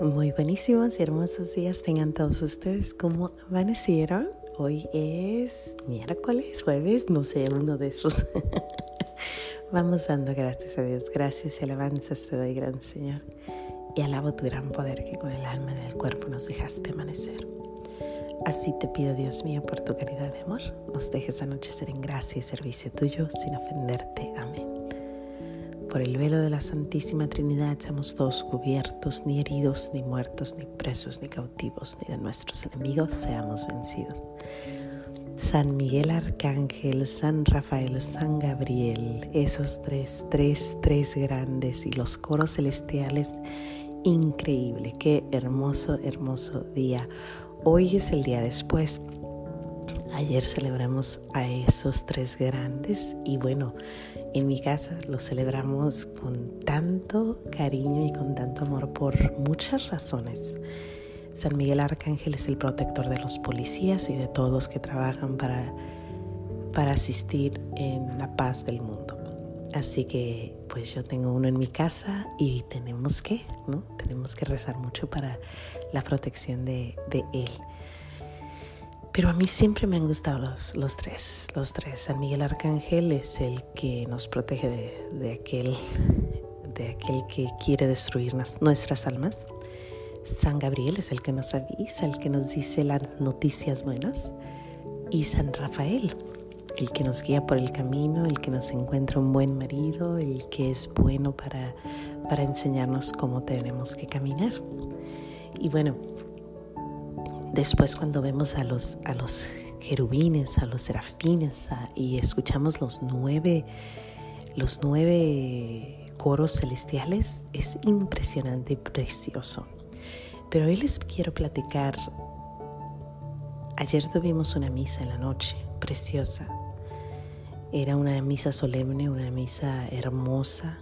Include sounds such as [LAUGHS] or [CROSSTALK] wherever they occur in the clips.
Muy buenísimos y hermosos días tengan todos ustedes. ¿Cómo amanecieron? Hoy es miércoles, jueves, no sé, uno de esos. [LAUGHS] Vamos dando gracias a Dios. Gracias y alabanzas te doy, gran Señor. Y alabo tu gran poder que con el alma y el cuerpo nos dejaste amanecer. Así te pido, Dios mío, por tu caridad de amor, nos dejes anochecer en gracia y servicio tuyo sin ofenderte. Amén. Por el velo de la Santísima Trinidad seamos todos cubiertos, ni heridos, ni muertos, ni presos, ni cautivos, ni de nuestros enemigos seamos vencidos. San Miguel Arcángel, San Rafael, San Gabriel, esos tres, tres, tres grandes y los coros celestiales, increíble, qué hermoso, hermoso día. Hoy es el día después. Ayer celebramos a esos tres grandes y bueno, en mi casa los celebramos con tanto cariño y con tanto amor por muchas razones. San Miguel Arcángel es el protector de los policías y de todos los que trabajan para, para asistir en la paz del mundo. Así que pues yo tengo uno en mi casa y tenemos que, ¿no? Tenemos que rezar mucho para la protección de, de él. Pero a mí siempre me han gustado los, los, tres, los tres. San Miguel Arcángel es el que nos protege de, aquel, de aquel que quiere destruir nuestras almas. San Gabriel es el que nos avisa, el que nos dice las noticias buenas. Y San Rafael, el que nos guía por el camino, el que nos encuentra un buen marido, el que es bueno para, para enseñarnos cómo tenemos que caminar. Y bueno, después cuando vemos a los, a los querubines, a los serafines y escuchamos los nueve, los nueve coros celestiales, es impresionante y precioso. Pero hoy les quiero platicar, ayer tuvimos una misa en la noche, preciosa. Era una misa solemne, una misa hermosa,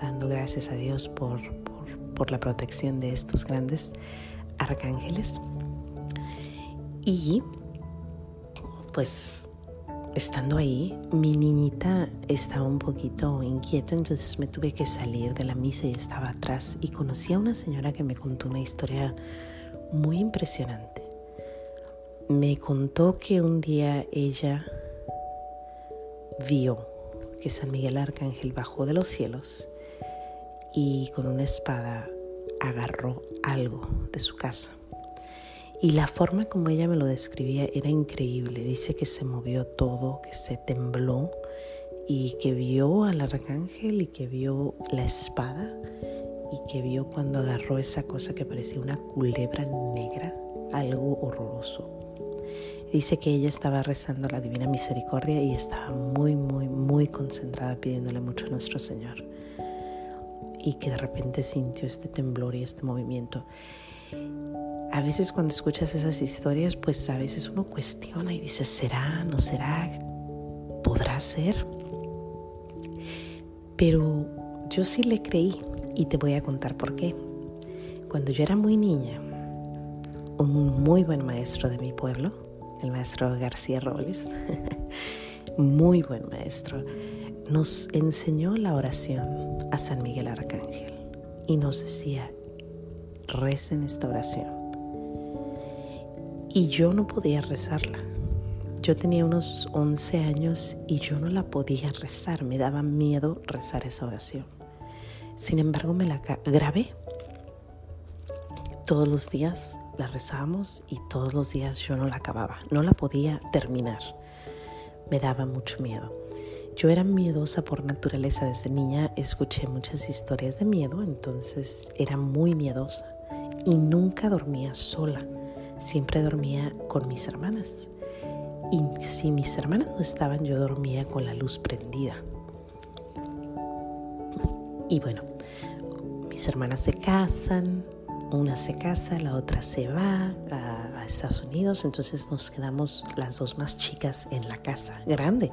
dando gracias a Dios por, por, por la protección de estos grandes arcángeles. Y pues estando ahí, mi niñita estaba un poquito inquieta, entonces me tuve que salir de la misa y estaba atrás y conocí a una señora que me contó una historia muy impresionante. Me contó que un día ella vio que San Miguel Arcángel bajó de los cielos y con una espada agarró algo de su casa. Y la forma como ella me lo describía era increíble. Dice que se movió todo, que se tembló y que vio al arcángel y que vio la espada y que vio cuando agarró esa cosa que parecía una culebra negra, algo horroroso. Dice que ella estaba rezando la Divina Misericordia y estaba muy, muy, muy concentrada pidiéndole mucho a nuestro Señor. Y que de repente sintió este temblor y este movimiento a veces cuando escuchas esas historias, pues a veces uno cuestiona y dice, ¿será? ¿No será? ¿Podrá ser? Pero yo sí le creí y te voy a contar por qué. Cuando yo era muy niña, un muy buen maestro de mi pueblo, el maestro García Robles, [LAUGHS] muy buen maestro, nos enseñó la oración a San Miguel Arcángel y nos decía, recen esta oración y yo no podía rezarla. Yo tenía unos 11 años y yo no la podía rezar, me daba miedo rezar esa oración. Sin embargo, me la grabé. Todos los días la rezábamos y todos los días yo no la acababa, no la podía terminar. Me daba mucho miedo. Yo era miedosa por naturaleza desde niña, escuché muchas historias de miedo, entonces era muy miedosa y nunca dormía sola siempre dormía con mis hermanas. Y si mis hermanas no estaban, yo dormía con la luz prendida. Y bueno, mis hermanas se casan, una se casa, la otra se va a, a, Estados Unidos, entonces nos quedamos las dos más chicas en la casa grande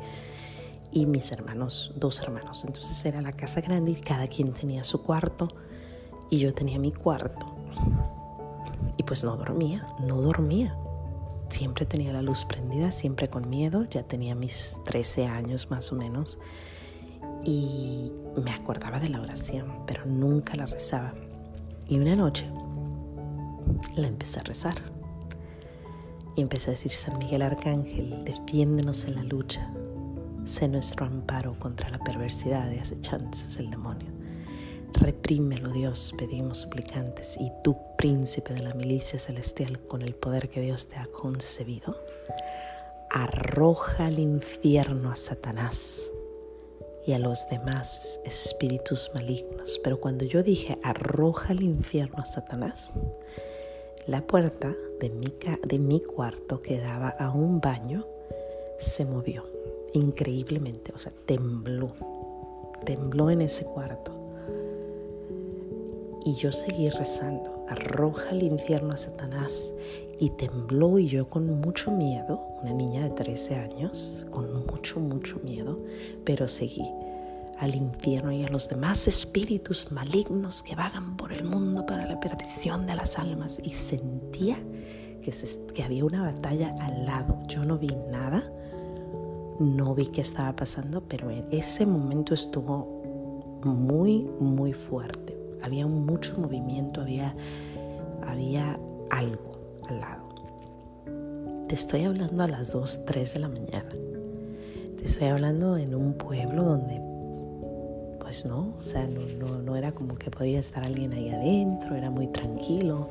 y mis hermanos, dos hermanos. Entonces era la casa grande y cada quien tenía su cuarto y yo tenía mi cuarto. Y pues no dormía, no dormía. Siempre tenía la luz prendida, siempre con miedo. Ya tenía mis 13 años más o menos. Y me acordaba de la oración, pero nunca la rezaba. Y una noche la empecé a rezar. Y empecé a decir, San Miguel Arcángel, defiéndenos en la lucha. Sé nuestro amparo contra la perversidad de acechanzas del demonio. Reprímelo, Dios, pedimos suplicantes, y tú, príncipe de la milicia celestial, con el poder que Dios te ha concebido, arroja al infierno a Satanás y a los demás espíritus malignos. Pero cuando yo dije arroja al infierno a Satanás, la puerta de mi, de mi cuarto que daba a un baño se movió increíblemente, o sea, tembló, tembló en ese cuarto. Y yo seguí rezando, arroja al infierno a Satanás. Y tembló y yo con mucho miedo, una niña de 13 años, con mucho, mucho miedo, pero seguí al infierno y a los demás espíritus malignos que vagan por el mundo para la perdición de las almas. Y sentía que, que había una batalla al lado. Yo no vi nada, no vi qué estaba pasando, pero en ese momento estuvo muy, muy fuerte había mucho movimiento, había, había algo al lado. Te estoy hablando a las 2, 3 de la mañana. Te estoy hablando en un pueblo donde, pues no, o sea, no, no, no era como que podía estar alguien ahí adentro, era muy tranquilo.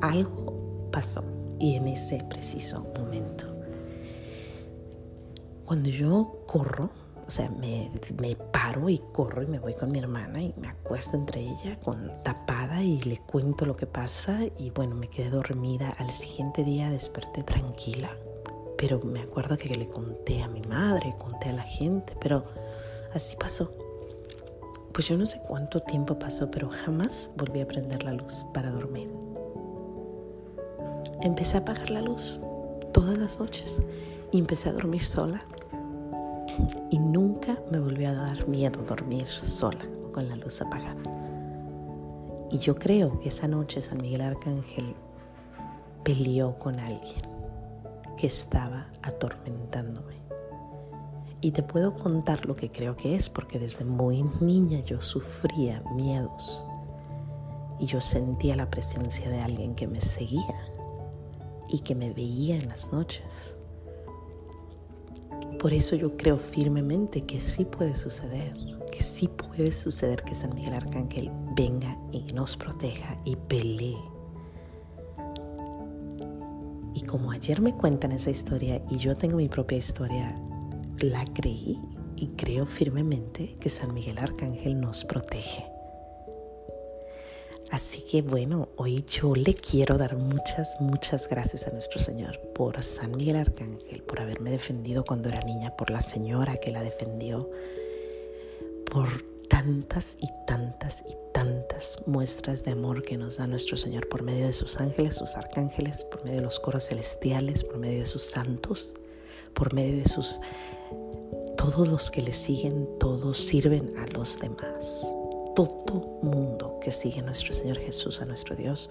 Algo pasó y en ese preciso momento. Cuando yo corro, o sea, me, paro y corro y me voy con mi hermana y me acuesto entre ella con tapada y le cuento lo que pasa y bueno, me quedé dormida. Al siguiente día desperté tranquila, pero me acuerdo que le conté a mi madre, conté a la gente, pero así pasó. Pues yo no sé cuánto tiempo pasó, pero jamás volví a prender la luz para dormir. Empecé a apagar la luz todas las noches y empecé a dormir sola y nunca me volvió a dar miedo dormir sola o con la luz apagada. Y yo creo que esa noche San Miguel Arcángel peleó con alguien que estaba atormentándome. Y te puedo contar lo que creo que es porque desde muy niña yo sufría miedos y yo sentía la presencia de alguien que me seguía y que me veía en las noches. Por eso yo creo firmemente que sí puede suceder, que sí puede suceder que San Miguel Arcángel venga y nos proteja y pelee. Y como ayer me cuentan esa historia y yo tengo mi propia historia, la creí y creo firmemente que San Miguel Arcángel nos protege. Así que bueno, hoy yo le quiero dar muchas, muchas gracias a nuestro Señor por San Miguel Arcángel, por haberme defendido cuando era niña, por la señora que la defendió, por tantas y tantas y tantas muestras de amor que nos da nuestro Señor por medio de sus ángeles, sus arcángeles, por medio de los coros celestiales, por medio de sus santos, por medio de sus... Todos los que le siguen, todos sirven a los demás todo mundo que sigue a nuestro Señor Jesús, a nuestro Dios,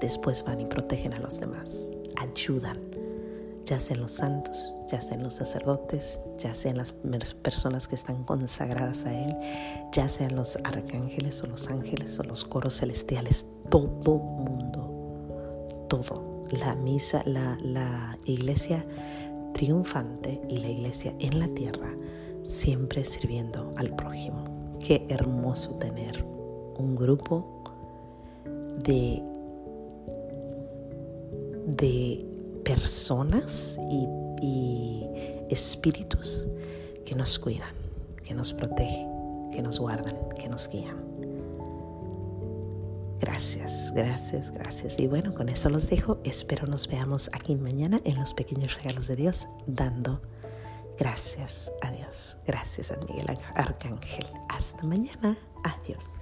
después van y protegen a los demás, ayudan, ya sean los santos, ya sean los sacerdotes, ya sean las personas que están consagradas a Él, ya sean los arcángeles o los ángeles o los coros celestiales, todo mundo, todo, la misa, la, la iglesia triunfante y la iglesia en la tierra, siempre sirviendo al prójimo. Qué hermoso tener un grupo de, de personas y, y espíritus que nos cuidan, que nos protegen, que nos guardan, que nos guían. Gracias, gracias, gracias. Y bueno, con eso los dejo. Espero nos veamos aquí mañana en los pequeños regalos de Dios, dando Gracias a Dios. Gracias a Miguel Arcángel. Hasta mañana. Adiós.